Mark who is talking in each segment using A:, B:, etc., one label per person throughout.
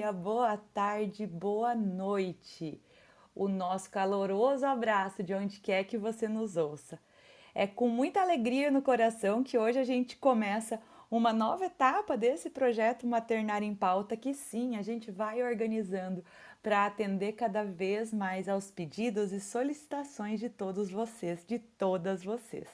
A: dia, boa tarde, boa noite. O nosso caloroso abraço de onde quer que você nos ouça. É com muita alegria no coração que hoje a gente começa uma nova etapa desse projeto Maternar em Pauta, que sim, a gente vai organizando para atender cada vez mais aos pedidos e solicitações de todos vocês, de todas vocês.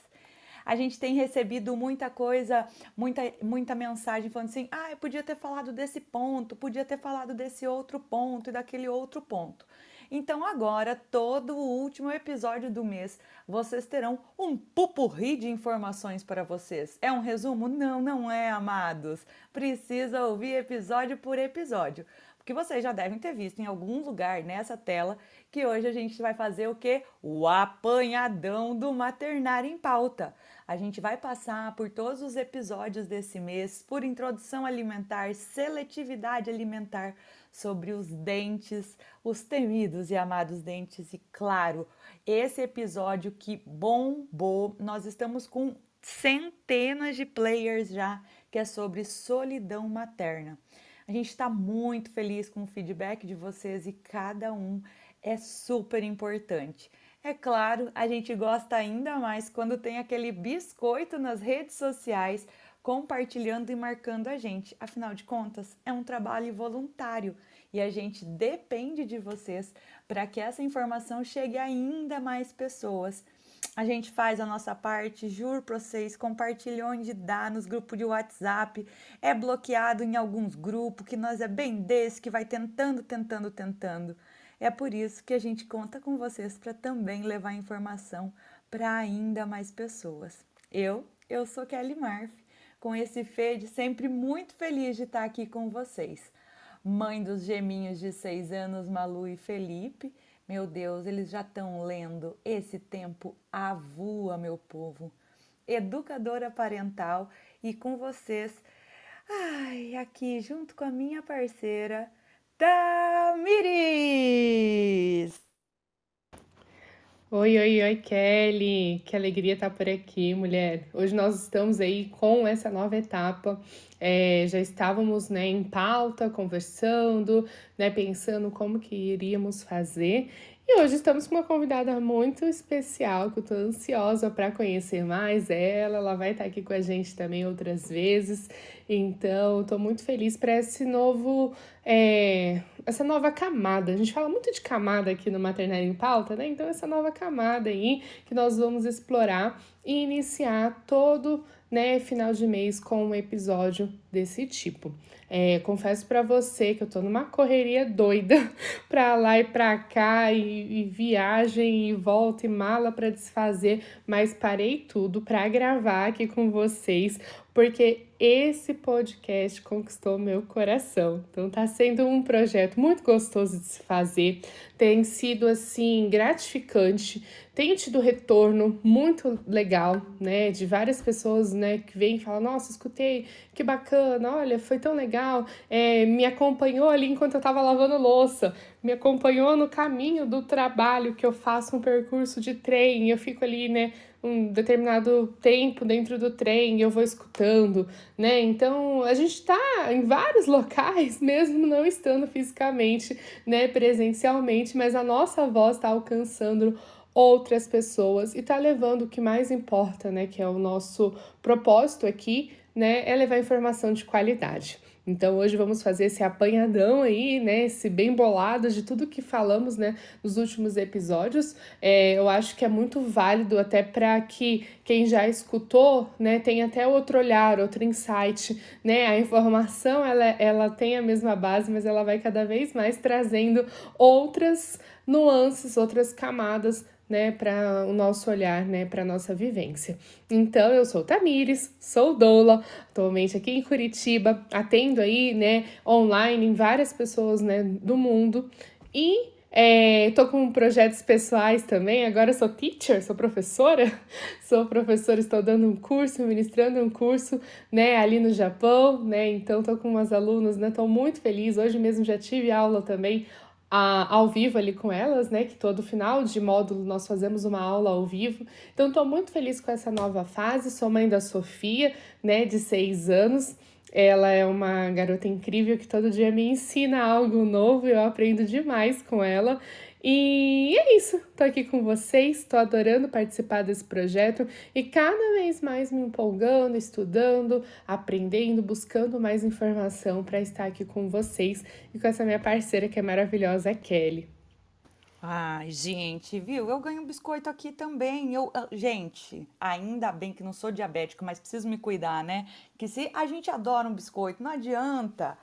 A: A gente tem recebido muita coisa, muita, muita mensagem falando assim: ah, eu podia ter falado desse ponto, podia ter falado desse outro ponto e daquele outro ponto. Então agora, todo o último episódio do mês, vocês terão um pupurri de informações para vocês. É um resumo? Não, não é, amados. Precisa ouvir episódio por episódio. Porque vocês já devem ter visto em algum lugar nessa tela que hoje a gente vai fazer o que? O apanhadão do maternário em pauta. A gente vai passar por todos os episódios desse mês, por introdução alimentar, seletividade alimentar, sobre os dentes, os temidos e amados dentes. E claro, esse episódio que bombou, nós estamos com centenas de players já, que é sobre solidão materna. A gente está muito feliz com o feedback de vocês e cada um é super importante. É claro, a gente gosta ainda mais quando tem aquele biscoito nas redes sociais compartilhando e marcando a gente. Afinal de contas, é um trabalho voluntário e a gente depende de vocês para que essa informação chegue a ainda mais pessoas. A gente faz a nossa parte, juro para vocês, compartilha onde dá nos grupos de WhatsApp, é bloqueado em alguns grupos, que nós é bem desse, que vai tentando, tentando, tentando. É por isso que a gente conta com vocês para também levar informação para ainda mais pessoas. Eu, eu sou Kelly Marf com esse Fede, sempre muito feliz de estar aqui com vocês. Mãe dos geminhos de seis anos, Malu e Felipe. Meu Deus, eles já estão lendo Esse Tempo Avua, meu povo. Educadora parental e com vocês, ai, aqui junto com a minha parceira, Tamiris!
B: Oi, oi, oi, Kelly! Que alegria estar por aqui, mulher. Hoje nós estamos aí com essa nova etapa. É, já estávamos né, em pauta, conversando, né, pensando como que iríamos fazer. E hoje estamos com uma convidada muito especial, que eu estou ansiosa para conhecer mais ela. Ela vai estar aqui com a gente também outras vezes. Então, estou muito feliz para esse novo, é, essa nova camada. A gente fala muito de camada aqui no Maternário em Pauta, né? Então, essa nova camada aí que nós vamos explorar e iniciar todo né, final de mês com um episódio desse tipo. É, confesso para você que eu tô numa correria doida pra lá e pra cá, e, e viagem, e volta, e mala para desfazer, mas parei tudo para gravar aqui com vocês, porque esse podcast conquistou meu coração. Então tá sendo um projeto muito gostoso de se fazer, tem sido assim gratificante, tenho tido retorno muito legal, né, de várias pessoas, né, que vêm e falam: "Nossa, escutei, que bacana, olha, foi tão legal". É, me acompanhou ali enquanto eu tava lavando louça, me acompanhou no caminho do trabalho que eu faço um percurso de trem, eu fico ali, né, um determinado tempo dentro do trem, eu vou escutando, né? Então a gente está em vários locais, mesmo não estando fisicamente, né, presencialmente, mas a nossa voz está alcançando outras pessoas e está levando o que mais importa, né, que é o nosso propósito aqui, né, é levar informação de qualidade. Então hoje vamos fazer esse apanhadão aí, né? Esse bem bolado de tudo que falamos, né? Nos últimos episódios. É, eu acho que é muito válido até para que quem já escutou, né? Tenha até outro olhar, outro insight, né? A informação ela, ela tem a mesma base, mas ela vai cada vez mais trazendo outras nuances, outras camadas né, para o nosso olhar, né, para nossa vivência. Então, eu sou Tamires, sou doula, atualmente aqui em Curitiba, atendo aí, né, online em várias pessoas, né, do mundo. E é, tô com projetos pessoais também, agora sou teacher, sou professora, sou professora, estou dando um curso, ministrando um curso, né, ali no Japão, né, então tô com umas alunas, né, tô muito feliz, hoje mesmo já tive aula também a, ao vivo ali com elas, né? Que todo final de módulo nós fazemos uma aula ao vivo. Então, estou muito feliz com essa nova fase. Sou mãe da Sofia, né? De seis anos. Ela é uma garota incrível que todo dia me ensina algo novo, eu aprendo demais com ela. E é isso, tô aqui com vocês, tô adorando participar desse projeto e cada vez mais me empolgando, estudando, aprendendo, buscando mais informação para estar aqui com vocês e com essa minha parceira que é maravilhosa, Kelly.
A: Ai, gente, viu? Eu ganho biscoito aqui também. Eu, ah, gente, ainda bem que não sou diabético, mas preciso me cuidar, né? Que se a gente adora um biscoito, não adianta.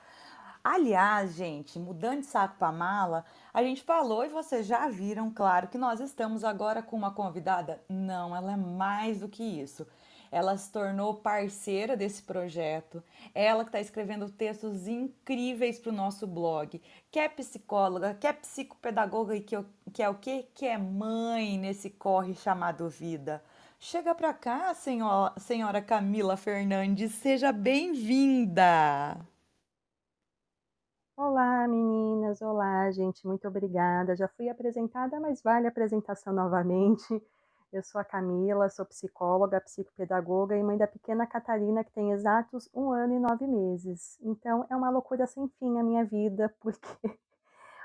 A: Aliás, gente, mudando de saco para mala, a gente falou e vocês já viram, claro, que nós estamos agora com uma convidada. Não, ela é mais do que isso ela se tornou parceira desse projeto. Ela que está escrevendo textos incríveis para o nosso blog. Que é psicóloga, que é psicopedagoga e que, que é o quê? Que é mãe nesse corre chamado vida. Chega para cá, senhora, senhora Camila Fernandes, seja bem-vinda!
C: Olá, meninas! Olá, gente, muito obrigada. Já fui apresentada, mas vale a apresentação novamente. Eu sou a Camila, sou psicóloga, psicopedagoga e mãe da pequena Catarina, que tem exatos um ano e nove meses. Então é uma loucura sem fim a minha vida, porque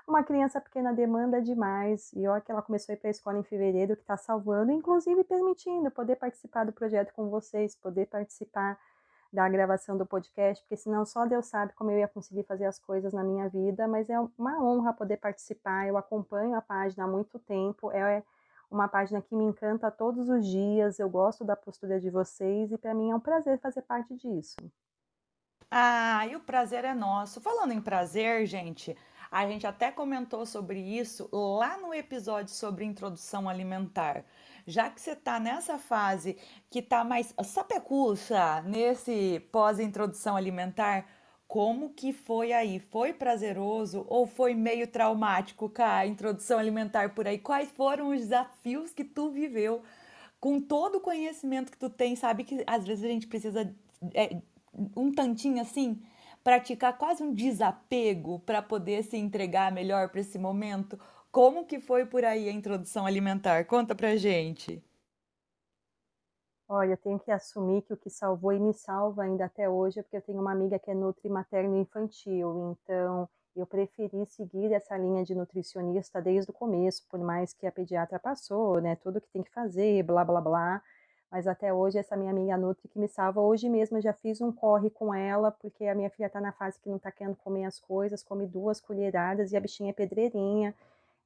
C: uma criança pequena demanda demais. E olha que ela começou a ir para a escola em fevereiro, que está salvando, inclusive permitindo poder participar do projeto com vocês, poder participar da gravação do podcast, porque senão só Deus sabe como eu ia conseguir fazer as coisas na minha vida, mas é uma honra poder participar. Eu acompanho a página há muito tempo. É uma página que me encanta todos os dias. Eu gosto da postura de vocês e para mim é um prazer fazer parte disso.
A: Ah, e o prazer é nosso. Falando em prazer, gente, a gente até comentou sobre isso lá no episódio sobre introdução alimentar. Já que você está nessa fase que está mais sapecuça nesse pós-introdução alimentar, como que foi aí? Foi prazeroso ou foi meio traumático com a introdução alimentar por aí? Quais foram os desafios que tu viveu com todo o conhecimento que tu tem? Sabe que às vezes a gente precisa é, um tantinho assim, praticar quase um desapego para poder se entregar melhor para esse momento. Como que foi por aí a introdução alimentar? Conta pra gente.
C: Olha, eu tenho que assumir que o que salvou e me salva ainda até hoje é porque eu tenho uma amiga que é nutri materno infantil, então eu preferi seguir essa linha de nutricionista desde o começo, por mais que a pediatra passou, né, tudo que tem que fazer, blá blá blá, mas até hoje essa minha amiga nutri que me salva. Hoje mesmo eu já fiz um corre com ela, porque a minha filha está na fase que não está querendo comer as coisas, come duas colheradas e a bichinha é pedreirinha,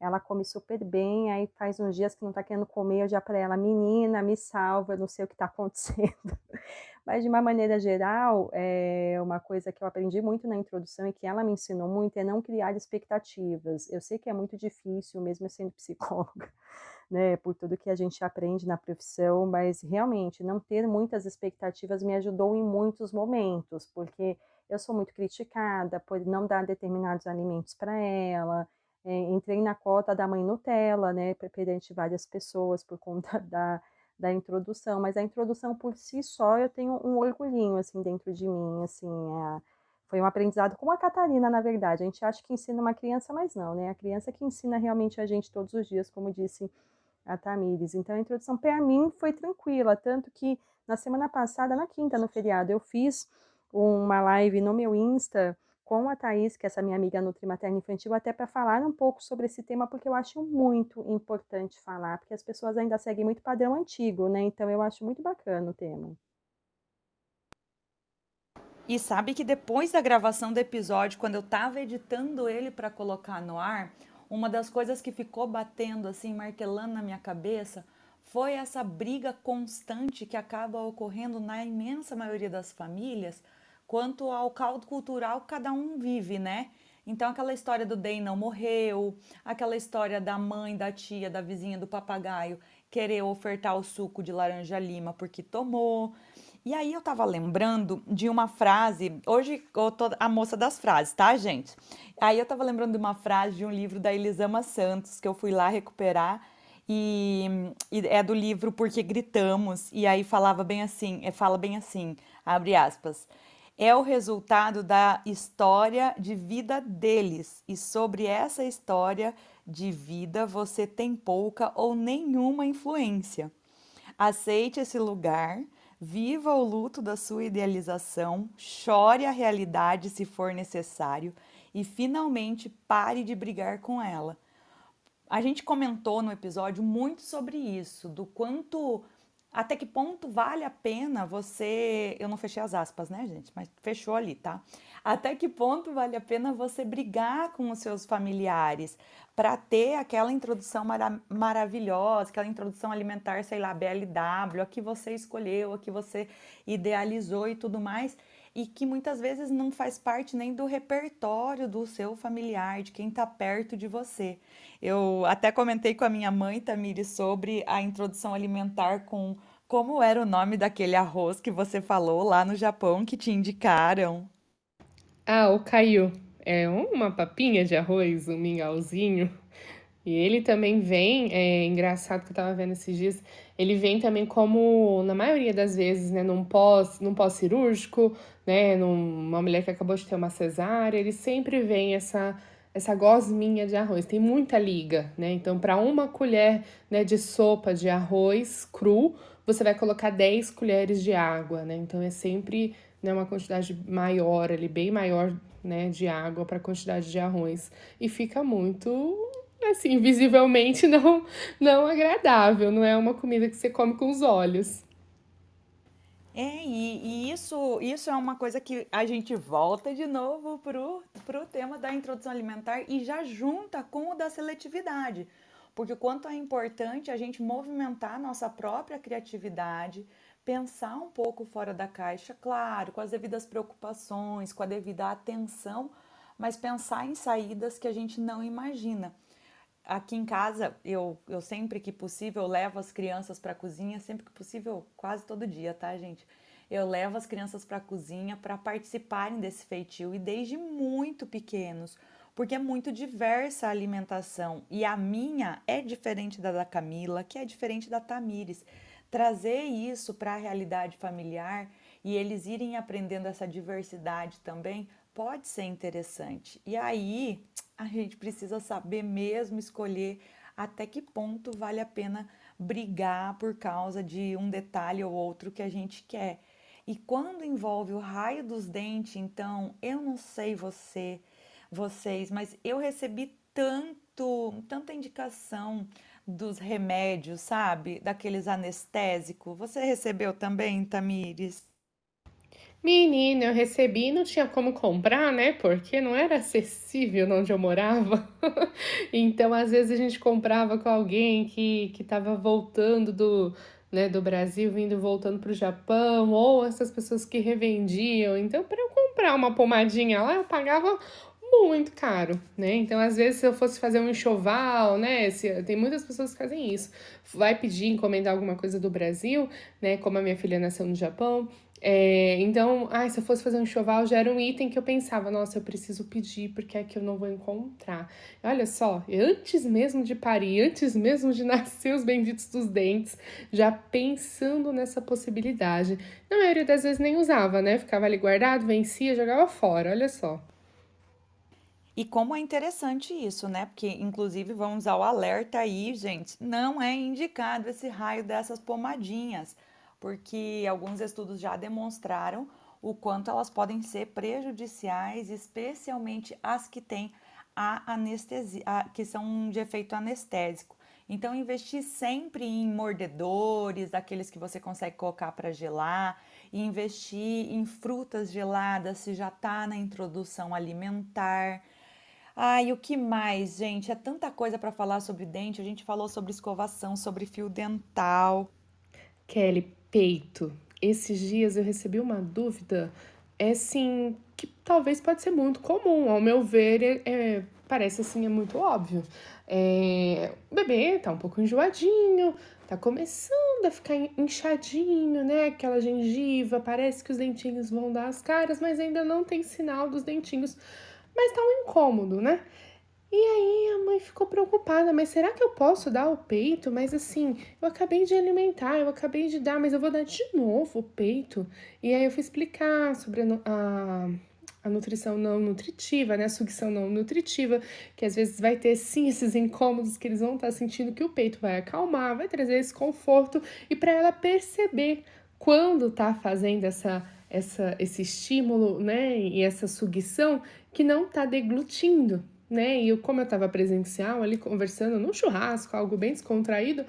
C: ela come super bem, aí faz uns dias que não tá querendo comer, eu já para ela, menina, me salva, eu não sei o que tá acontecendo. Mas de uma maneira geral, é uma coisa que eu aprendi muito na introdução e que ela me ensinou muito é não criar expectativas. Eu sei que é muito difícil, mesmo sendo psicóloga, né, por tudo que a gente aprende na profissão, mas realmente não ter muitas expectativas me ajudou em muitos momentos, porque eu sou muito criticada por não dar determinados alimentos para ela, é, entrei na cota da mãe Nutella, né, perante várias pessoas por conta da, da introdução, mas a introdução por si só eu tenho um orgulhinho, assim, dentro de mim, assim, é, foi um aprendizado como a Catarina, na verdade, a gente acha que ensina uma criança, mas não, né, a criança que ensina realmente a gente todos os dias, como disse a Tamires, então a introdução para mim foi tranquila, tanto que na semana passada, na quinta, no feriado, eu fiz uma live no meu Insta, com a Thaís, que é essa minha amiga Nutri Materna Infantil, até para falar um pouco sobre esse tema, porque eu acho muito importante falar, porque as pessoas ainda seguem muito padrão antigo, né? Então eu acho muito bacana o tema.
A: E sabe que depois da gravação do episódio, quando eu estava editando ele para colocar no ar, uma das coisas que ficou batendo assim, martelando na minha cabeça, foi essa briga constante que acaba ocorrendo na imensa maioria das famílias quanto ao caldo cultural que cada um vive, né? Então, aquela história do Day não morreu, aquela história da mãe, da tia, da vizinha, do papagaio querer ofertar o suco de laranja lima porque tomou. E aí eu tava lembrando de uma frase, hoje eu tô a moça das frases, tá, gente? Aí eu tava lembrando de uma frase de um livro da Elisama Santos que eu fui lá recuperar e, e é do livro Porque Gritamos, e aí falava bem assim, é, fala bem assim, abre aspas é o resultado da história de vida deles. E sobre essa história de vida você tem pouca ou nenhuma influência. Aceite esse lugar, Viva o luto da sua idealização, chore a realidade se for necessário e finalmente pare de brigar com ela. A gente comentou no episódio muito sobre isso, do quanto até que ponto vale a pena você. Eu não fechei as aspas, né, gente? Mas fechou ali, tá? Até que ponto vale a pena você brigar com os seus familiares para ter aquela introdução mara maravilhosa, aquela introdução alimentar, sei lá, BLW, a que você escolheu, a que você idealizou e tudo mais, e que muitas vezes não faz parte nem do repertório do seu familiar, de quem está perto de você. Eu até comentei com a minha mãe, Tamiri, sobre a introdução alimentar com como era o nome daquele arroz que você falou lá no Japão que te indicaram.
B: Ah, o caiu. É uma papinha de arroz, um mingauzinho. E ele também vem, é engraçado que eu tava vendo esses dias, ele vem também como, na maioria das vezes, né, num pós, num pós-cirúrgico, né, numa mulher que acabou de ter uma cesárea, ele sempre vem essa essa gosminha de arroz. Tem muita liga, né? Então, para uma colher né, de sopa de arroz cru, você vai colocar 10 colheres de água, né? Então, é sempre né, uma quantidade maior ali, bem maior né, de água para a quantidade de arroz. E fica muito, assim, visivelmente não, não agradável. Não é uma comida que você come com os olhos.
A: É, e, e, isso, isso é uma coisa que a gente volta de novo pro, pro tema da introdução alimentar e já junta com o da seletividade. Porque o quanto é importante a gente movimentar nossa própria criatividade, pensar um pouco fora da caixa, claro, com as devidas preocupações, com a devida atenção, mas pensar em saídas que a gente não imagina. Aqui em casa, eu, eu sempre que possível levo as crianças para a cozinha, sempre que possível, quase todo dia, tá, gente? Eu levo as crianças para a cozinha para participarem desse feitio e desde muito pequenos, porque é muito diversa a alimentação e a minha é diferente da da Camila, que é diferente da Tamires. Trazer isso para a realidade familiar e eles irem aprendendo essa diversidade também pode ser interessante. E aí, a gente precisa saber mesmo escolher até que ponto vale a pena brigar por causa de um detalhe ou outro que a gente quer. E quando envolve o raio dos dentes, então, eu não sei você, vocês, mas eu recebi tanto, tanta indicação dos remédios, sabe? Daqueles anestésicos. Você recebeu também, Tamires?
B: Menina, eu recebi e não tinha como comprar, né? Porque não era acessível onde eu morava. então, às vezes, a gente comprava com alguém que, que tava voltando do, né, do Brasil, vindo voltando para o Japão, ou essas pessoas que revendiam. Então, para eu comprar uma pomadinha lá, eu pagava muito caro, né? Então, às vezes, se eu fosse fazer um enxoval, né? Se, tem muitas pessoas que fazem isso. Vai pedir, encomendar alguma coisa do Brasil, né? Como a minha filha nasceu no Japão, é, então, ai, se eu fosse fazer um enxoval, já era um item que eu pensava, nossa, eu preciso pedir, porque é que eu não vou encontrar. Olha só, antes mesmo de parir, antes mesmo de nascer os benditos dos dentes, já pensando nessa possibilidade. Na maioria das vezes nem usava, né? Ficava ali guardado, vencia, jogava fora, olha só.
A: E como é interessante isso, né? Porque, inclusive, vamos ao alerta aí, gente, não é indicado esse raio dessas pomadinhas porque alguns estudos já demonstraram o quanto elas podem ser prejudiciais, especialmente as que têm a anestesia, a, que são de efeito anestésico. Então, investir sempre em mordedores, aqueles que você consegue colocar para gelar, investir em frutas geladas se já está na introdução alimentar. Ai, o que mais, gente? É tanta coisa para falar sobre dente. A gente falou sobre escovação, sobre fio dental.
B: Kelly, peito. Esses dias eu recebi uma dúvida, é assim, que talvez pode ser muito comum, ao meu ver, é, é parece assim, é muito óbvio. É, o bebê tá um pouco enjoadinho, tá começando a ficar inchadinho, né? Aquela gengiva, parece que os dentinhos vão dar as caras, mas ainda não tem sinal dos dentinhos. Mas tá um incômodo, né? E aí a mãe ficou preocupada, mas será que eu posso dar o peito? Mas assim, eu acabei de alimentar, eu acabei de dar, mas eu vou dar de novo o peito. E aí eu fui explicar sobre a, a, a nutrição não nutritiva, né? A sucção não nutritiva, que às vezes vai ter sim esses incômodos que eles vão estar sentindo que o peito vai acalmar, vai trazer esse conforto e para ela perceber quando tá fazendo essa, essa, esse estímulo, né, e essa sugestão, que não tá deglutindo, né? E eu, como eu estava presencial ali conversando num churrasco, algo bem descontraído,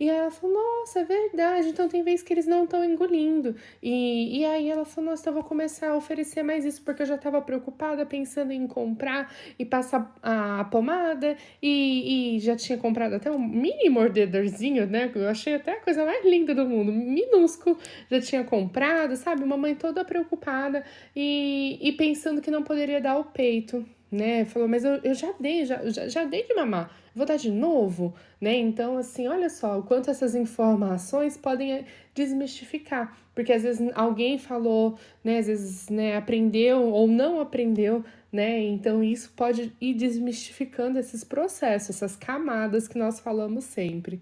B: e ela falou: Nossa, é verdade, então tem vezes que eles não estão engolindo. E, e aí ela falou: Nossa, então vou começar a oferecer mais isso, porque eu já estava preocupada pensando em comprar e passar a pomada, e, e já tinha comprado até um mini mordedorzinho, né? Eu achei até a coisa mais linda do mundo, minúsculo, já tinha comprado, sabe? Uma mãe toda preocupada e, e pensando que não poderia dar o peito né? Falou, mas eu, eu já dei, já, já, já dei de mamar, vou dar de novo, né? Então, assim, olha só o quanto essas informações podem eh, desmistificar, porque às vezes alguém falou, né? Às vezes, né, aprendeu ou não aprendeu, né? Então, isso pode ir desmistificando esses processos, essas camadas que nós falamos sempre.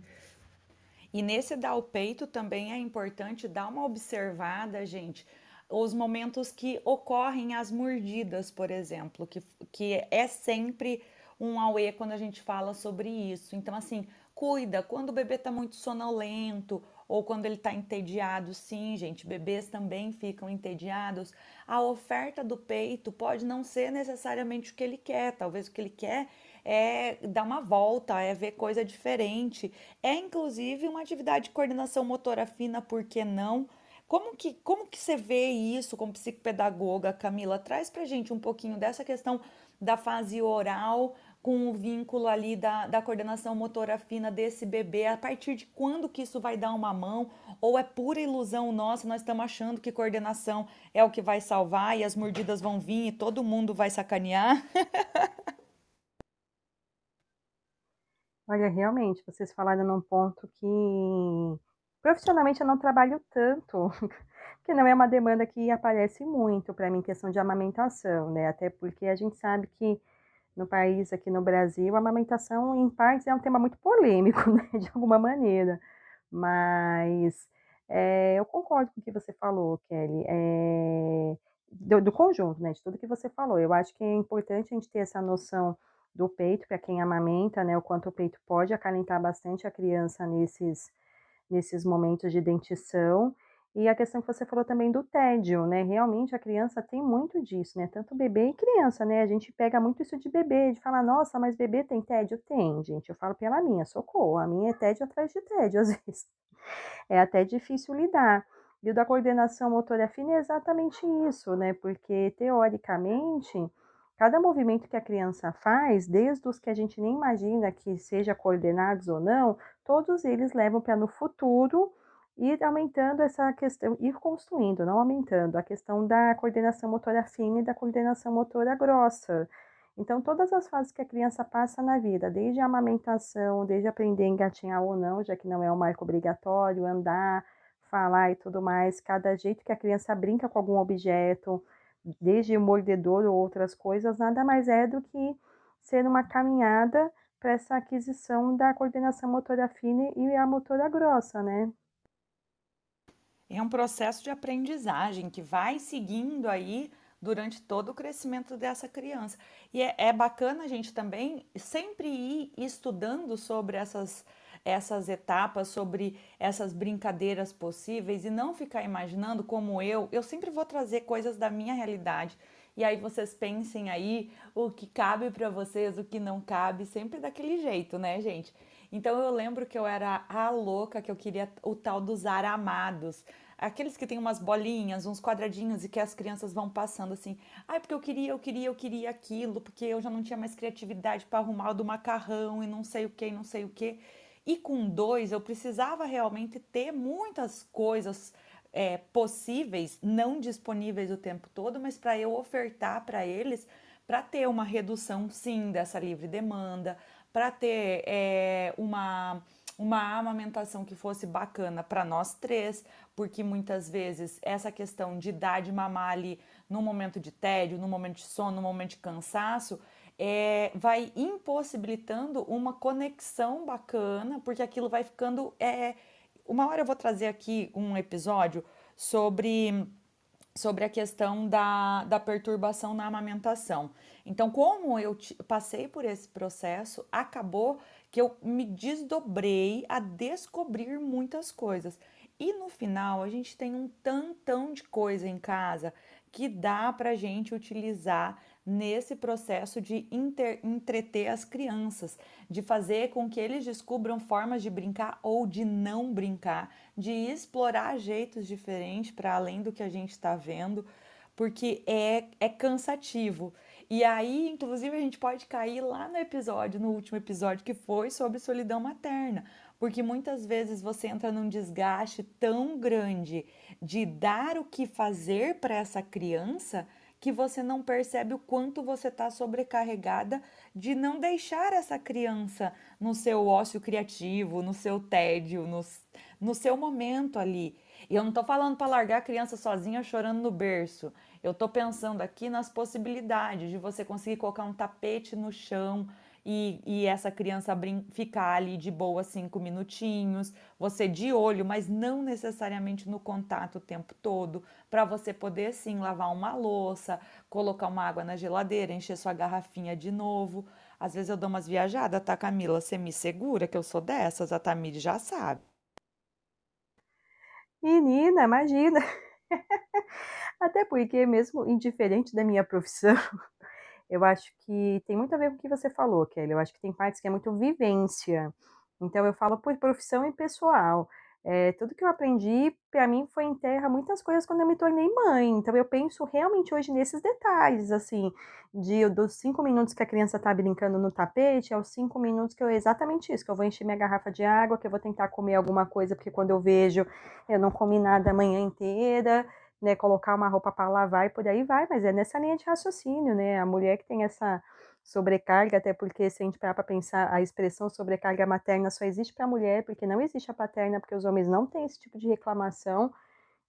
A: E nesse dar o peito também é importante dar uma observada, gente, os momentos que ocorrem as mordidas, por exemplo, que, que é sempre um auê quando a gente fala sobre isso. Então, assim, cuida quando o bebê está muito sonolento ou quando ele está entediado. Sim, gente, bebês também ficam entediados. A oferta do peito pode não ser necessariamente o que ele quer, talvez o que ele quer é dar uma volta, é ver coisa diferente. É inclusive uma atividade de coordenação motora fina, por que não? Como que, como que você vê isso como psicopedagoga, Camila? Traz pra gente um pouquinho dessa questão da fase oral com o vínculo ali da, da coordenação motora fina desse bebê, a partir de quando que isso vai dar uma mão, ou é pura ilusão nossa, nós estamos achando que coordenação é o que vai salvar e as mordidas vão vir e todo mundo vai sacanear?
C: Olha, realmente, vocês falaram num ponto que Profissionalmente eu não trabalho tanto, porque não é uma demanda que aparece muito para mim, questão de amamentação, né? Até porque a gente sabe que no país, aqui no Brasil, a amamentação, em partes, é um tema muito polêmico, né? De alguma maneira. Mas é, eu concordo com o que você falou, Kelly. É, do, do, conjunto, né? De tudo que você falou. Eu acho que é importante a gente ter essa noção do peito para quem amamenta, né? O quanto o peito pode acalentar bastante a criança nesses nesses momentos de dentição. E a questão que você falou também do tédio, né? Realmente a criança tem muito disso, né? Tanto bebê e criança, né? A gente pega muito isso de bebê, de falar, nossa, mas bebê tem tédio? Tem, gente. Eu falo pela minha, socorro. A minha é tédio atrás de tédio, às vezes. É até difícil lidar. E o da coordenação motora fina é exatamente isso, né? Porque, teoricamente, Cada movimento que a criança faz, desde os que a gente nem imagina que seja coordenados ou não, todos eles levam para no futuro ir aumentando essa questão, ir construindo, não aumentando, a questão da coordenação motora fina e da coordenação motora grossa. Então, todas as fases que a criança passa na vida, desde a amamentação, desde aprender a engatinhar ou não, já que não é um marco obrigatório, andar, falar e tudo mais, cada jeito que a criança brinca com algum objeto, desde o mordedor ou outras coisas, nada mais é do que ser uma caminhada para essa aquisição da coordenação motora fina e a motora grossa, né?
A: É um processo de aprendizagem que vai seguindo aí durante todo o crescimento dessa criança. E é, é bacana a gente também sempre ir estudando sobre essas essas etapas, sobre essas brincadeiras possíveis e não ficar imaginando como eu, eu sempre vou trazer coisas da minha realidade. E aí vocês pensem aí o que cabe para vocês, o que não cabe, sempre daquele jeito, né, gente? Então eu lembro que eu era a louca que eu queria o tal dos aramados. Aqueles que tem umas bolinhas, uns quadradinhos e que as crianças vão passando assim. Ai, porque eu queria, eu queria, eu queria aquilo, porque eu já não tinha mais criatividade para arrumar o do macarrão e não sei o que, não sei o que. E com dois, eu precisava realmente ter muitas coisas é, possíveis, não disponíveis o tempo todo, mas para eu ofertar para eles, para ter uma redução, sim, dessa livre demanda, para ter é, uma, uma amamentação que fosse bacana para nós três, porque muitas vezes essa questão de dar de mamar ali no momento de tédio, no momento de sono, no momento de cansaço, é, vai impossibilitando uma conexão bacana, porque aquilo vai ficando. É, uma hora eu vou trazer aqui um episódio sobre sobre a questão da, da perturbação na amamentação. Então, como eu passei por esse processo, acabou que eu me desdobrei a descobrir muitas coisas. E no final, a gente tem um tantão de coisa em casa que dá para gente utilizar nesse processo de inter, entreter as crianças, de fazer com que eles descubram formas de brincar ou de não brincar, de explorar jeitos diferentes para além do que a gente está vendo, porque é, é cansativo. E aí, inclusive, a gente pode cair lá no episódio, no último episódio, que foi sobre solidão materna, porque muitas vezes você entra num desgaste tão grande de dar o que fazer para essa criança que você não percebe o quanto você está sobrecarregada de não deixar essa criança no seu ócio criativo, no seu tédio, no, no seu momento ali. E eu não estou falando para largar a criança sozinha chorando no berço. Eu estou pensando aqui nas possibilidades de você conseguir colocar um tapete no chão, e, e essa criança ficar ali de boa cinco minutinhos, você de olho, mas não necessariamente no contato o tempo todo, para você poder sim lavar uma louça, colocar uma água na geladeira, encher sua garrafinha de novo. Às vezes eu dou umas viajadas, tá, Camila? Você me segura que eu sou dessas, a Tamiri já sabe.
C: Menina, imagina! Até porque, mesmo indiferente da minha profissão, eu acho que tem muito a ver com o que você falou, Kelly. Eu acho que tem partes que é muito vivência. Então, eu falo por profissão e pessoal. É, tudo que eu aprendi, para mim, foi em terra muitas coisas quando eu me tornei mãe. Então, eu penso realmente hoje nesses detalhes, assim, de dos cinco minutos que a criança está brincando no tapete, aos cinco minutos que eu, exatamente isso, que eu vou encher minha garrafa de água, que eu vou tentar comer alguma coisa, porque quando eu vejo, eu não comi nada a manhã inteira né, colocar uma roupa para lavar e por aí vai, mas é nessa linha de raciocínio, né? A mulher que tem essa sobrecarga, até porque se a gente parar para pensar, a expressão sobrecarga materna só existe para a mulher, porque não existe a paterna, porque os homens não têm esse tipo de reclamação.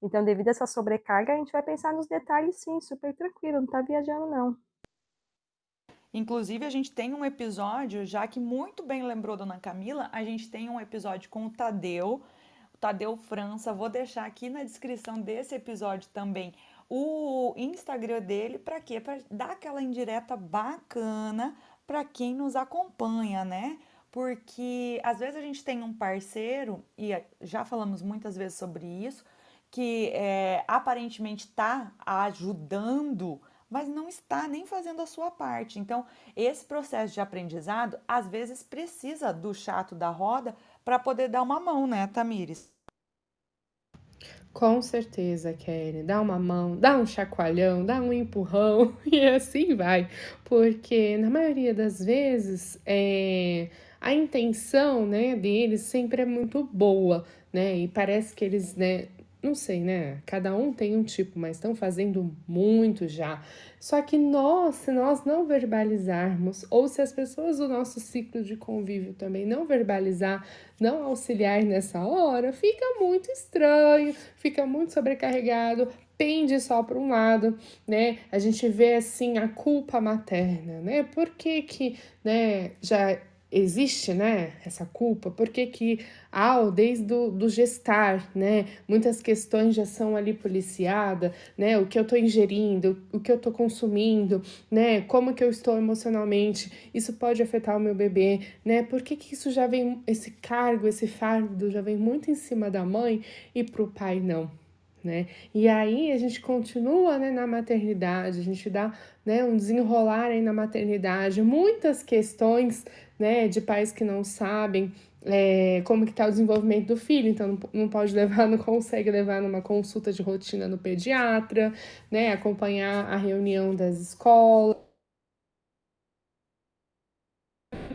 C: Então, devido a essa sobrecarga, a gente vai pensar nos detalhes sim, super tranquilo, não tá viajando não.
A: Inclusive, a gente tem um episódio, já que muito bem lembrou Dona Camila, a gente tem um episódio com o Tadeu, Tadeu França. Vou deixar aqui na descrição desse episódio também o Instagram dele para quê? Para dar aquela indireta bacana para quem nos acompanha, né? Porque às vezes a gente tem um parceiro, e já falamos muitas vezes sobre isso, que é, aparentemente está ajudando, mas não está nem fazendo a sua parte. Então, esse processo de aprendizado às vezes precisa do chato da roda para poder dar uma mão, né, Tamires?
B: Com certeza, Kelly. Dá uma mão, dá um chacoalhão, dá um empurrão e assim vai. Porque na maioria das vezes é, a intenção né, deles sempre é muito boa, né? E parece que eles né, não sei, né? Cada um tem um tipo, mas estão fazendo muito já. Só que nós, se nós não verbalizarmos, ou se as pessoas do nosso ciclo de convívio também não verbalizar, não auxiliar nessa hora, fica muito estranho, fica muito sobrecarregado, pende só para um lado, né? A gente vê assim a culpa materna, né? Por que que, né, já existe, né, essa culpa? Por que ah, desde do, do gestar, né, muitas questões já são ali policiadas, né, o que eu estou ingerindo, o que eu estou consumindo, né, como que eu estou emocionalmente, isso pode afetar o meu bebê, né, por que que isso já vem, esse cargo, esse fardo já vem muito em cima da mãe e para o pai não? Né? E aí a gente continua né, na maternidade, a gente dá né, um desenrolar aí na maternidade, muitas questões né, de pais que não sabem é, como que está o desenvolvimento do filho, então não, não pode levar, não consegue levar numa consulta de rotina no pediatra, né, acompanhar a reunião das escolas.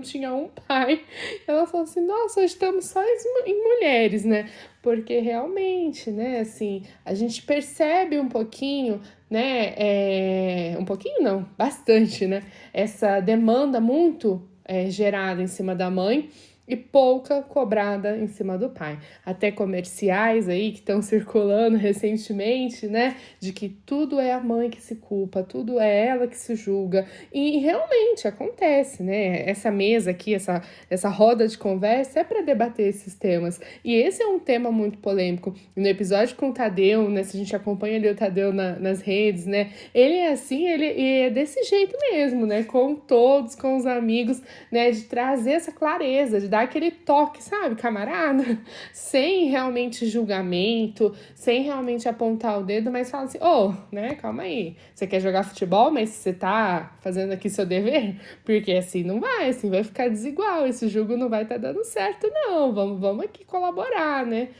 B: Tinha um pai, ela falou assim: Nossa, estamos só em mulheres, né? Porque realmente, né, assim, a gente percebe um pouquinho né, é, um pouquinho não, bastante, né, essa demanda muito é, gerada em cima da mãe, e pouca cobrada em cima do pai. Até comerciais aí que estão circulando recentemente, né? De que tudo é a mãe que se culpa, tudo é ela que se julga. E realmente acontece, né? Essa mesa aqui, essa, essa roda de conversa é para debater esses temas. E esse é um tema muito polêmico. No episódio com o Tadeu, né? Se a gente acompanha ali o Tadeu na, nas redes, né? Ele é assim, ele, é desse jeito mesmo, né? Com todos, com os amigos, né? De trazer essa clareza, de dar aquele toque, sabe, camarada? Sem realmente julgamento, sem realmente apontar o dedo, mas fala assim: ô, oh, né, calma aí. Você quer jogar futebol, mas você tá fazendo aqui seu dever? Porque assim não vai, assim vai ficar desigual. Esse jogo não vai tá dando certo, não. Vamos, vamos aqui colaborar, né?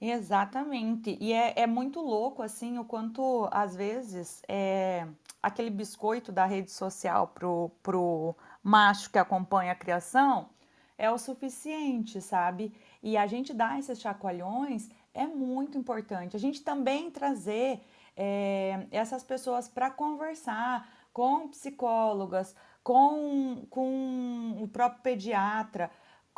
A: Exatamente. E é, é muito louco, assim, o quanto, às vezes, é, aquele biscoito da rede social pro, pro macho que acompanha a criação é o suficiente, sabe? E a gente dar esses chacoalhões é muito importante. A gente também trazer é, essas pessoas para conversar com psicólogas, com, com o próprio pediatra,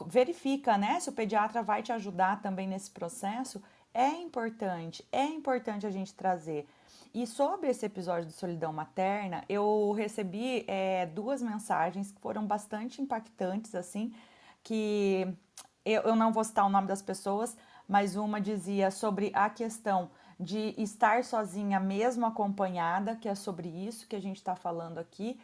A: verifica, né, se o pediatra vai te ajudar também nesse processo. É importante, é importante a gente trazer. E sobre esse episódio de solidão materna, eu recebi é, duas mensagens que foram bastante impactantes, assim, que eu, eu não vou citar o nome das pessoas, mas uma dizia sobre a questão de estar sozinha mesmo acompanhada, que é sobre isso que a gente está falando aqui.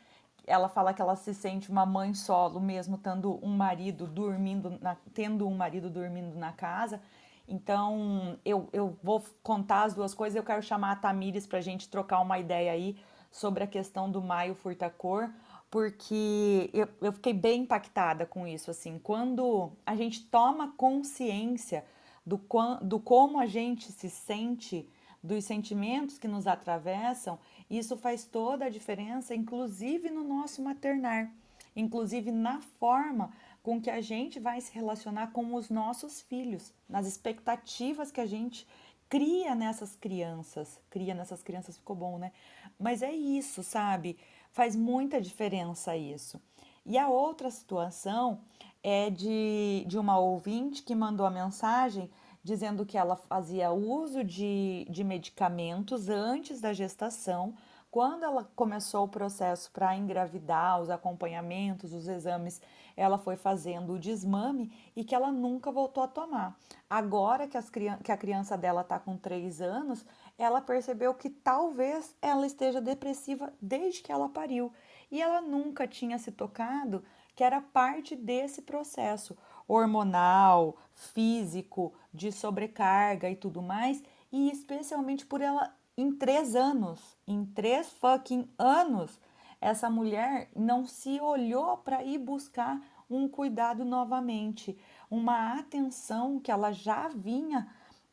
A: Ela fala que ela se sente uma mãe solo, mesmo tendo um marido dormindo, na, tendo um marido dormindo na casa. Então, eu, eu vou contar as duas coisas. Eu quero chamar a Tamires para a gente trocar uma ideia aí sobre a questão do maio furtacor, porque eu, eu fiquei bem impactada com isso. Assim, quando a gente toma consciência do, do como a gente se sente, dos sentimentos que nos atravessam, isso faz toda a diferença, inclusive no nosso maternar, inclusive na forma com que a gente vai se relacionar com os nossos filhos, nas expectativas que a gente cria nessas crianças. Cria nessas crianças ficou bom, né? Mas é isso, sabe? Faz muita diferença isso. E a outra situação é de, de uma ouvinte que mandou a mensagem dizendo que ela fazia uso de, de medicamentos antes da gestação quando ela começou o processo para engravidar, os acompanhamentos, os exames, ela foi fazendo o desmame e que ela nunca voltou a tomar. Agora que, as, que a criança dela está com 3 anos, ela percebeu que talvez ela esteja depressiva desde que ela pariu. E ela nunca tinha se tocado que era parte desse processo hormonal, físico, de sobrecarga e tudo mais, e especialmente por ela em três anos, em três fucking anos, essa mulher não se olhou para ir buscar um cuidado novamente, uma atenção que ela já vinha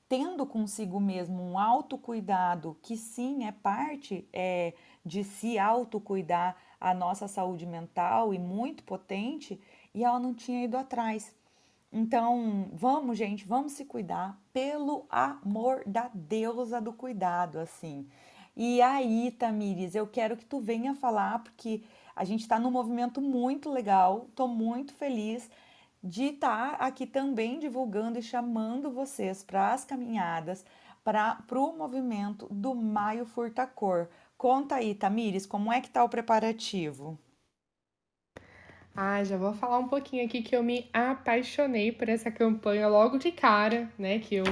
A: tendo consigo mesmo, um autocuidado, que sim é parte é, de se autocuidar a nossa saúde mental e muito potente, e ela não tinha ido atrás. Então, vamos, gente, vamos se cuidar pelo amor da deusa do cuidado, assim. E aí, Tamires, eu quero que tu venha falar, porque a gente está num movimento muito legal, estou muito feliz de estar tá aqui também divulgando e chamando vocês para as caminhadas, para o movimento do Maio Furta Cor. Conta aí, Tamires, como é que está o preparativo?
B: Ah, já vou falar um pouquinho aqui que eu me apaixonei por essa campanha logo de cara, né? Que eu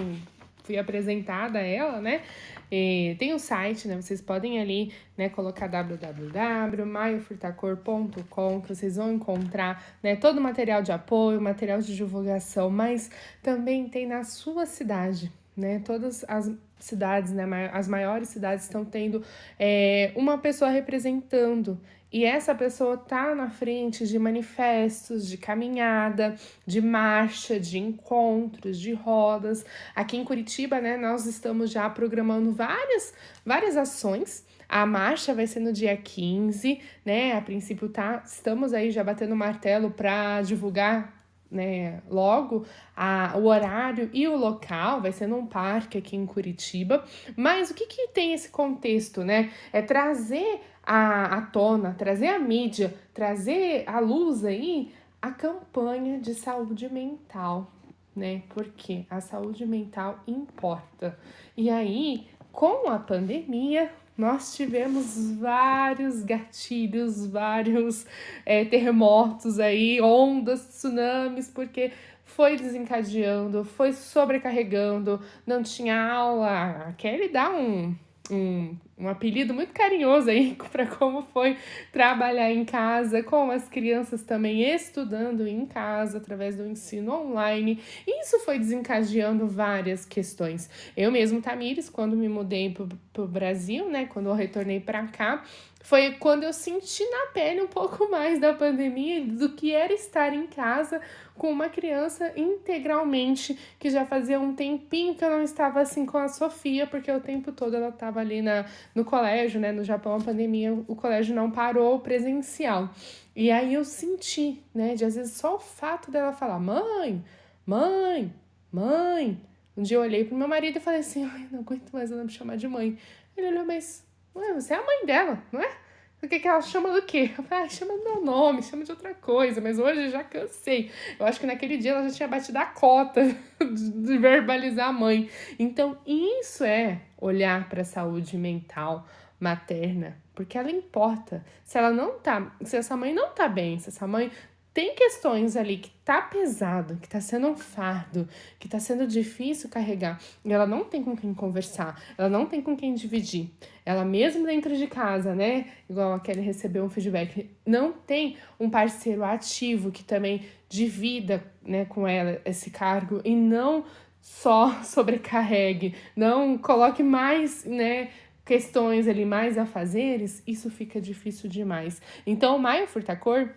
B: fui apresentada a ela, né? E tem o um site, né? Vocês podem ali, né, colocar www.maiofurtacor.com que vocês vão encontrar, né, todo o material de apoio, material de divulgação, mas também tem na sua cidade, né? Todas as cidades, né, as maiores cidades estão tendo é, uma pessoa representando e essa pessoa tá na frente de manifestos, de caminhada, de marcha, de encontros, de rodas. Aqui em Curitiba, né, nós estamos já programando várias, várias ações. A marcha vai ser no dia 15, né? A princípio tá, estamos aí já batendo martelo para divulgar né, logo a, o horário e o local, vai ser num parque aqui em Curitiba. Mas o que, que tem esse contexto, né? É trazer à, à tona, trazer a mídia, trazer à luz aí a campanha de saúde mental, né? Porque a saúde mental importa. E aí, com a pandemia, nós tivemos vários gatilhos, vários é, terremotos aí, ondas, tsunamis, porque foi desencadeando, foi sobrecarregando, não tinha aula. A Kelly dá um, um, um apelido muito carinhoso aí para como foi trabalhar em casa, com as crianças também estudando em casa através do ensino online. E isso foi desencadeando várias questões. Eu mesmo, Tamires, quando me mudei para o Brasil, né, quando eu retornei para cá, foi quando eu senti na pele um pouco mais da pandemia do que era estar em casa com uma criança integralmente, que já fazia um tempinho que eu não estava assim com a Sofia, porque o tempo todo ela estava ali na, no colégio, né? No Japão, a pandemia, o colégio não parou presencial. E aí eu senti, né? De às vezes só o fato dela falar: mãe, mãe, mãe. Um dia eu olhei pro meu marido e falei assim: ai, não aguento mais ela me chamar de mãe. Ele olhou, mas Ué, você é a mãe dela, não é? O que, que ela chama do quê? Eu falei, ah, chama do meu nome, chama de outra coisa, mas hoje já cansei. Eu acho que naquele dia ela já tinha batido a cota de verbalizar a mãe. Então, isso é olhar para a saúde mental materna, porque ela importa. Se ela não tá, se essa mãe não tá bem, se essa mãe tem questões ali que tá pesado, que tá sendo um fardo, que tá sendo difícil carregar, e ela não tem com quem conversar, ela não tem com quem dividir. Ela mesmo dentro de casa, né? Igual a Kelly recebeu um feedback, não tem um parceiro ativo que também divida, né, com ela esse cargo e não só sobrecarregue, não coloque mais, né, questões ali mais a fazeres, isso fica difícil demais. Então, o Maio Furtacor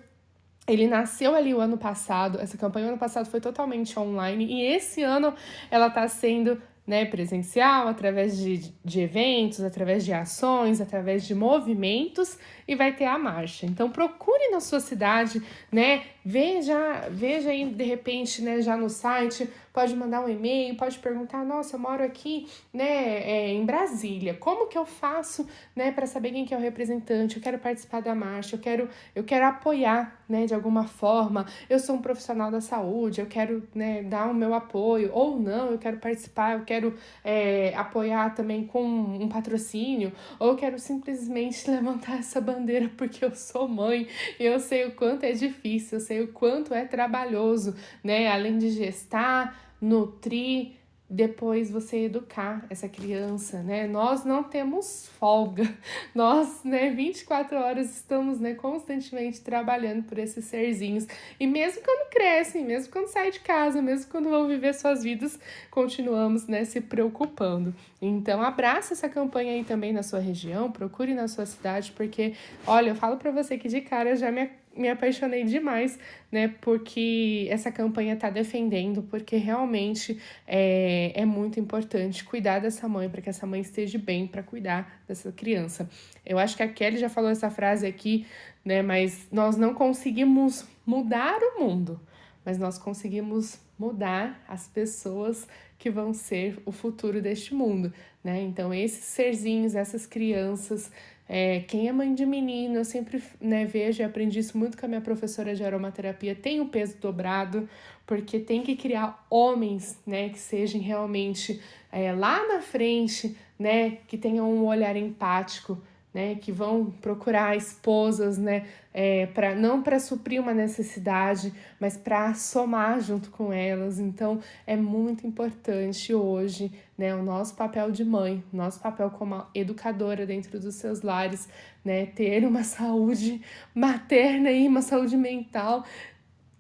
B: ele nasceu ali o ano passado, essa campanha ano passado foi totalmente online e esse ano ela está sendo né, presencial, através de, de eventos, através de ações, através de movimentos e vai ter a marcha. Então procure na sua cidade, né, veja, veja aí de repente, né, já no site pode mandar um e-mail, pode perguntar: nossa, eu moro aqui, né, é, em Brasília, como que eu faço, né, para saber quem que é o representante? Eu quero participar da marcha, eu quero, eu quero apoiar, né, de alguma forma. Eu sou um profissional da saúde, eu quero, né, dar o meu apoio, ou não, eu quero participar, eu quero é, apoiar também com um patrocínio, ou eu quero simplesmente levantar essa bandeira porque eu sou mãe, eu sei o quanto é difícil, eu sei o quanto é trabalhoso, né, além de gestar nutrir, depois você educar essa criança, né? Nós não temos folga. Nós, né, 24 horas estamos, né, constantemente trabalhando por esses serzinhos. E mesmo quando crescem, mesmo quando saem de casa, mesmo quando vão viver suas vidas, continuamos, né, se preocupando. Então, abraça essa campanha aí também na sua região, procure na sua cidade, porque, olha, eu falo para você que de cara já me me apaixonei demais, né, porque essa campanha está defendendo, porque realmente é, é muito importante cuidar dessa mãe, para que essa mãe esteja bem para cuidar dessa criança. Eu acho que a Kelly já falou essa frase aqui, né, mas nós não conseguimos mudar o mundo, mas nós conseguimos mudar as pessoas que vão ser o futuro deste mundo, né? Então, esses serzinhos, essas crianças, é, quem é mãe de menino, eu sempre né, vejo e aprendi isso muito com a minha professora de aromaterapia, tem o peso dobrado, porque tem que criar homens né, que sejam realmente é, lá na frente, né, que tenham um olhar empático, né, que vão procurar esposas, né, é, para não para suprir uma necessidade, mas para somar junto com elas. Então é muito importante hoje, né, o nosso papel de mãe, nosso papel como educadora dentro dos seus lares, né, ter uma saúde materna e uma saúde mental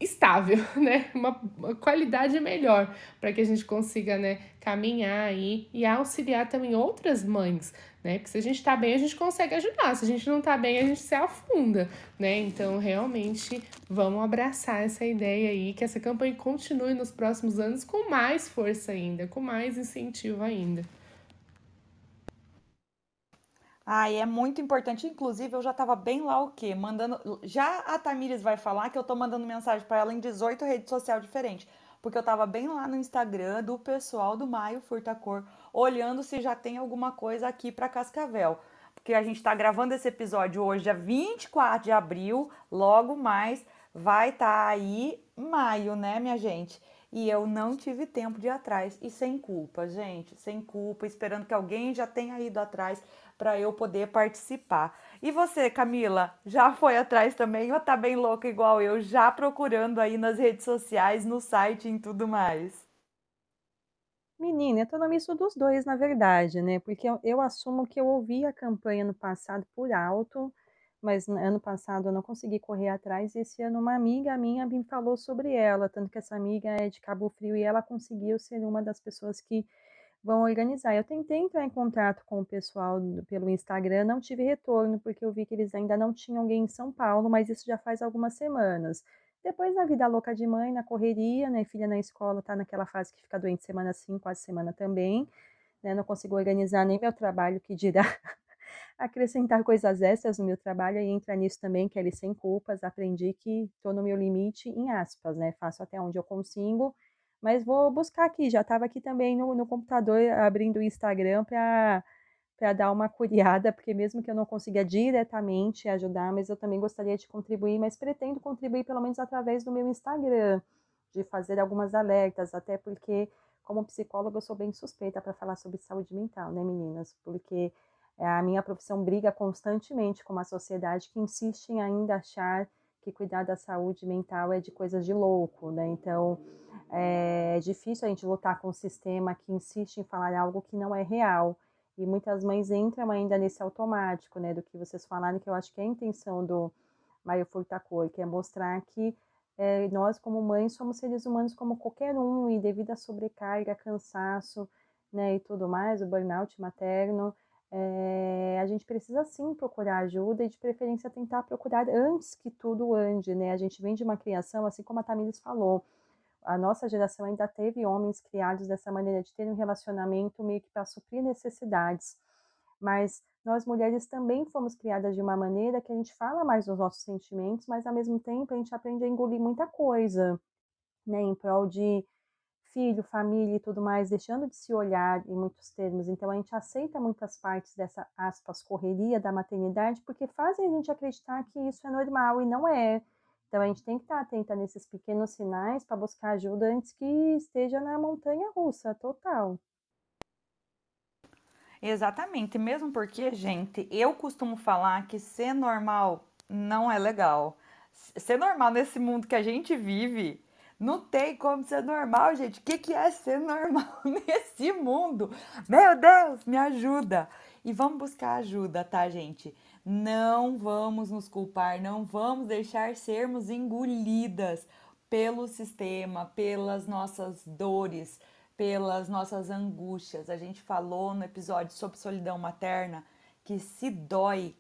B: estável, né? Uma, uma qualidade melhor para que a gente consiga, né, caminhar aí e auxiliar também outras mães, né? Porque se a gente tá bem, a gente consegue ajudar. Se a gente não tá bem, a gente se afunda, né? Então, realmente, vamos abraçar essa ideia aí, que essa campanha continue nos próximos anos com mais força ainda, com mais incentivo ainda.
A: Ah, é muito importante. Inclusive, eu já estava bem lá o quê? Mandando. Já a Tamires vai falar que eu tô mandando mensagem para ela em 18 redes sociais diferentes. Porque eu estava bem lá no Instagram do pessoal do Maio Furtacor, olhando se já tem alguma coisa aqui para Cascavel. porque a gente está gravando esse episódio hoje, dia 24 de abril, logo mais vai estar tá aí maio, né, minha gente? E eu não tive tempo de ir atrás. E sem culpa, gente, sem culpa, esperando que alguém já tenha ido atrás para eu poder participar. E você, Camila, já foi atrás também ou tá bem louca igual eu, já procurando aí nas redes sociais, no site e tudo mais?
C: Menina, eu tô no misto dos dois, na verdade, né? Porque eu, eu assumo que eu ouvi a campanha no passado por alto, mas ano passado eu não consegui correr atrás. E esse ano uma amiga minha me falou sobre ela, tanto que essa amiga é de Cabo Frio e ela conseguiu ser uma das pessoas que vão organizar. Eu tentei entrar em contato com o pessoal pelo Instagram, não tive retorno, porque eu vi que eles ainda não tinham alguém em São Paulo, mas isso já faz algumas semanas. Depois, na vida louca de mãe, na correria, né? Filha na escola, tá naquela fase que fica doente semana sim, quase semana também. Né, não consigo organizar nem meu trabalho, que dirá acrescentar coisas extras no meu trabalho e entrar nisso também, que é sem culpas. Aprendi que estou no meu limite, em aspas, né? Faço até onde eu consigo mas vou buscar aqui, já estava aqui também no, no computador abrindo o Instagram para para dar uma curiada, porque mesmo que eu não consiga diretamente ajudar, mas eu também gostaria de contribuir, mas pretendo contribuir pelo menos através do meu Instagram, de fazer algumas alertas, até porque como psicóloga eu sou bem suspeita para falar sobre saúde mental, né, meninas? Porque a minha profissão briga constantemente com uma sociedade que insiste em ainda achar que cuidar da saúde mental é de coisas de louco, né? Então, é difícil a gente lutar com um sistema que insiste em falar algo que não é real. E muitas mães entram ainda nesse automático, né? Do que vocês falaram, que eu acho que é a intenção do Maio Furtacor, que é mostrar que é, nós, como mães, somos seres humanos como qualquer um, e devido à sobrecarga, cansaço, né, e tudo mais, o burnout materno, é, a gente precisa sim procurar ajuda e de preferência tentar procurar antes que tudo ande, né? A gente vem de uma criação, assim como a Tamires falou, a nossa geração ainda teve homens criados dessa maneira de ter um relacionamento meio que para suprir necessidades, mas nós mulheres também fomos criadas de uma maneira que a gente fala mais dos nossos sentimentos, mas ao mesmo tempo a gente aprende a engolir muita coisa, né, em prol de filho, família e tudo mais, deixando de se olhar em muitos termos. Então a gente aceita muitas partes dessa aspas correria da maternidade porque fazem a gente acreditar que isso é normal e não é. Então a gente tem que estar atenta nesses pequenos sinais para buscar ajuda antes que esteja na montanha russa total.
A: Exatamente, mesmo porque, gente, eu costumo falar que ser normal não é legal. Ser normal nesse mundo que a gente vive não tem como ser normal, gente. O que, que é ser normal nesse mundo? Meu Deus, me ajuda! E vamos buscar ajuda, tá, gente? Não vamos nos culpar, não vamos deixar sermos engolidas pelo sistema, pelas nossas dores, pelas nossas angústias. A gente falou no episódio sobre solidão materna que se dói,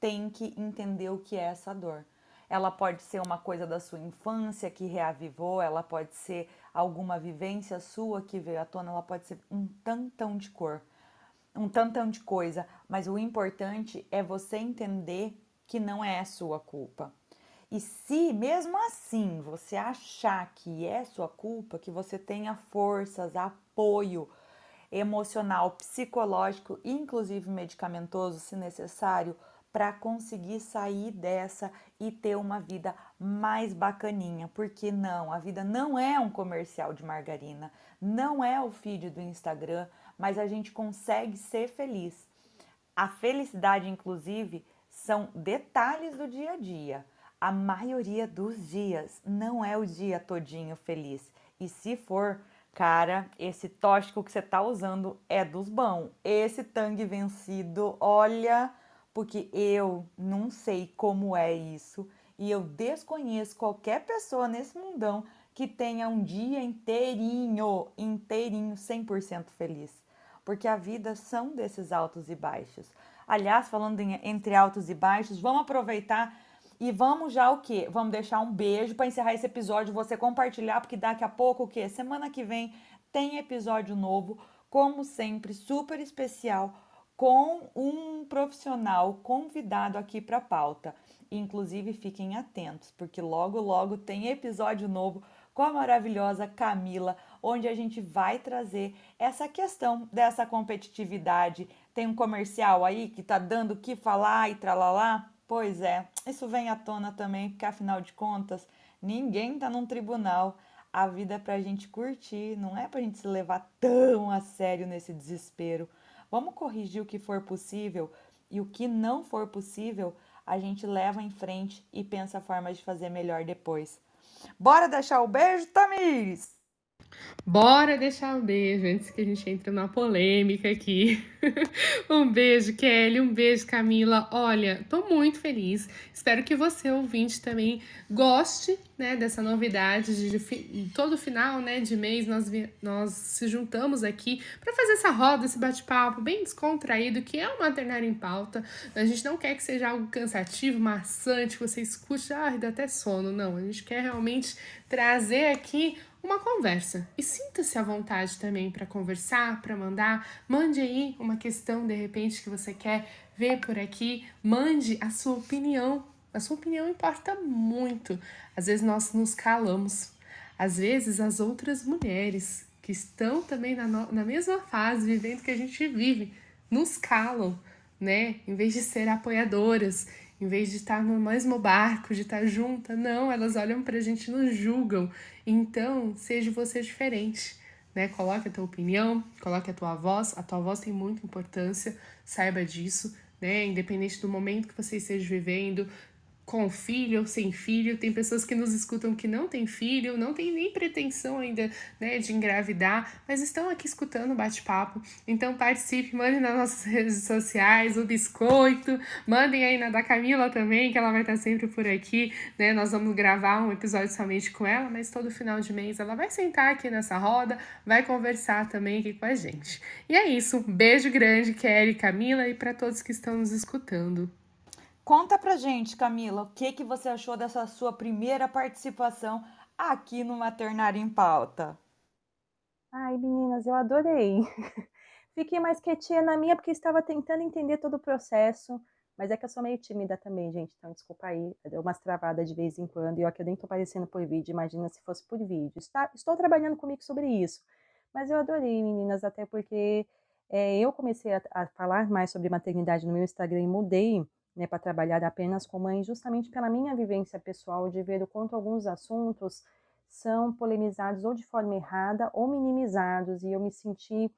A: tem que entender o que é essa dor. Ela pode ser uma coisa da sua infância que reavivou, ela pode ser alguma vivência sua que veio à tona, ela pode ser um tantão de cor, um tantão de coisa, mas o importante é você entender que não é sua culpa. E se mesmo assim você achar que é sua culpa, que você tenha forças, apoio emocional, psicológico, inclusive medicamentoso, se necessário, para conseguir sair dessa e ter uma vida mais bacaninha. Porque não, a vida não é um comercial de margarina, não é o feed do Instagram, mas a gente consegue ser feliz. A felicidade, inclusive, são detalhes do dia a dia. A maioria dos dias não é o dia todinho feliz. E se for, cara, esse tóxico que você tá usando é dos bons. Esse tangue vencido, olha, porque eu não sei como é isso e eu desconheço qualquer pessoa nesse mundão que tenha um dia inteirinho, inteirinho, 100% feliz. Porque a vida são desses altos e baixos. Aliás, falando em, entre altos e baixos, vamos aproveitar e vamos já o quê? Vamos deixar um beijo para encerrar esse episódio, você compartilhar, porque daqui a pouco o quê? Semana que vem tem episódio novo, como sempre, super especial com um profissional convidado aqui para pauta. Inclusive, fiquem atentos, porque logo, logo tem episódio novo com a maravilhosa Camila, onde a gente vai trazer essa questão dessa competitividade, Tem um comercial aí que tá dando o que falar e tralalá? Pois é, isso vem à tona também, porque afinal de contas, ninguém tá num tribunal. A vida é pra gente curtir, não é pra gente se levar tão a sério nesse desespero. Vamos corrigir o que for possível e o que não for possível, a gente leva em frente e pensa formas de fazer melhor depois. Bora deixar o beijo, Tamires?
B: Bora deixar um beijo antes que a gente entre numa polêmica aqui. um beijo, Kelly, um beijo, Camila. Olha, tô muito feliz. Espero que você, ouvinte, também goste né, dessa novidade de, de todo final né, de mês nós, nós se juntamos aqui para fazer essa roda, esse bate-papo bem descontraído, que é o Maternário em Pauta. A gente não quer que seja algo cansativo, maçante, que você escute, ah, dá até sono. Não, a gente quer realmente trazer aqui uma conversa. E sinta-se à vontade também para conversar, para mandar. Mande aí uma questão de repente que você quer ver por aqui. Mande a sua opinião. A sua opinião importa muito. Às vezes nós nos calamos. Às vezes as outras mulheres que estão também na, no... na mesma fase, vivendo que a gente vive, nos calam, né? Em vez de ser apoiadoras, em vez de estar no mesmo barco, de estar junta, não, elas olham pra gente e nos julgam. Então, seja você diferente, né? Coloque a tua opinião, coloque a tua voz, a tua voz tem muita importância, saiba disso, né? Independente do momento que você esteja vivendo, com filho ou sem filho. Tem pessoas que nos escutam que não têm filho, não tem nem pretensão ainda né, de engravidar, mas estão aqui escutando o bate-papo. Então participe, mande nas nossas redes sociais o biscoito, mandem aí na da Camila também, que ela vai estar sempre por aqui. Né? Nós vamos gravar um episódio somente com ela, mas todo final de mês ela vai sentar aqui nessa roda, vai conversar também aqui com a gente. E é isso, um beijo grande, Kelly, Camila, e para todos que estão nos escutando.
A: Conta pra gente, Camila, o que, que você achou dessa sua primeira participação aqui no Maternário em Pauta?
C: Ai, meninas, eu adorei. Fiquei mais quietinha na minha porque estava tentando entender todo o processo, mas é que eu sou meio tímida também, gente, então desculpa aí, deu umas travadas de vez em quando, e ó, que eu nem tô aparecendo por vídeo, imagina se fosse por vídeo. Está, estou trabalhando comigo sobre isso, mas eu adorei, meninas, até porque é, eu comecei a, a falar mais sobre maternidade no meu Instagram e mudei né, para trabalhar apenas com mãe, justamente pela minha vivência pessoal de ver o quanto alguns assuntos são polemizados ou de forma errada ou minimizados, e eu me senti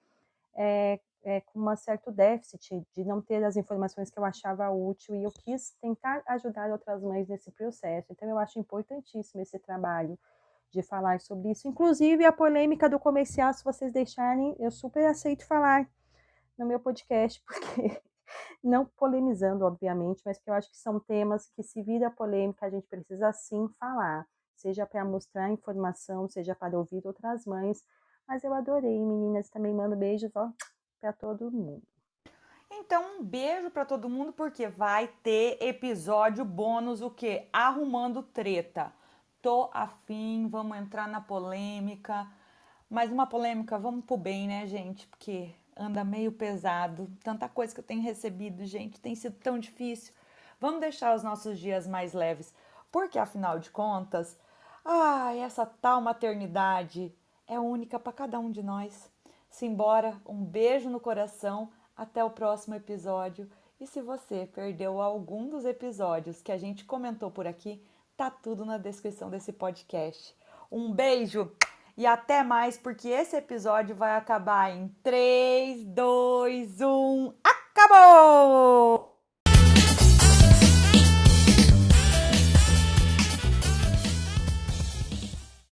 C: é, é, com um certo déficit de não ter as informações que eu achava útil, e eu quis tentar ajudar outras mães nesse processo. Então, eu acho importantíssimo esse trabalho de falar sobre isso. Inclusive, a polêmica do comercial, se vocês deixarem, eu super aceito falar no meu podcast, porque não polemizando, obviamente, mas que eu acho que são temas que, se vira polêmica, a gente precisa sim falar, seja para mostrar informação, seja para ouvir outras mães. Mas eu adorei, meninas, também mando beijos para todo mundo.
A: Então, um beijo para todo mundo, porque vai ter episódio bônus, o que? Arrumando treta. Tô afim, vamos entrar na polêmica. Mas uma polêmica, vamos pro bem, né, gente? Porque anda meio pesado. Tanta coisa que eu tenho recebido, gente, tem sido tão difícil. Vamos deixar os nossos dias mais leves, porque afinal de contas, ah, essa tal maternidade é única para cada um de nós. Simbora, um beijo no coração, até o próximo episódio. E se você perdeu algum dos episódios que a gente comentou por aqui, tá tudo na descrição desse podcast. Um beijo! E até mais, porque esse episódio vai acabar em 3, 2, 1. Acabou!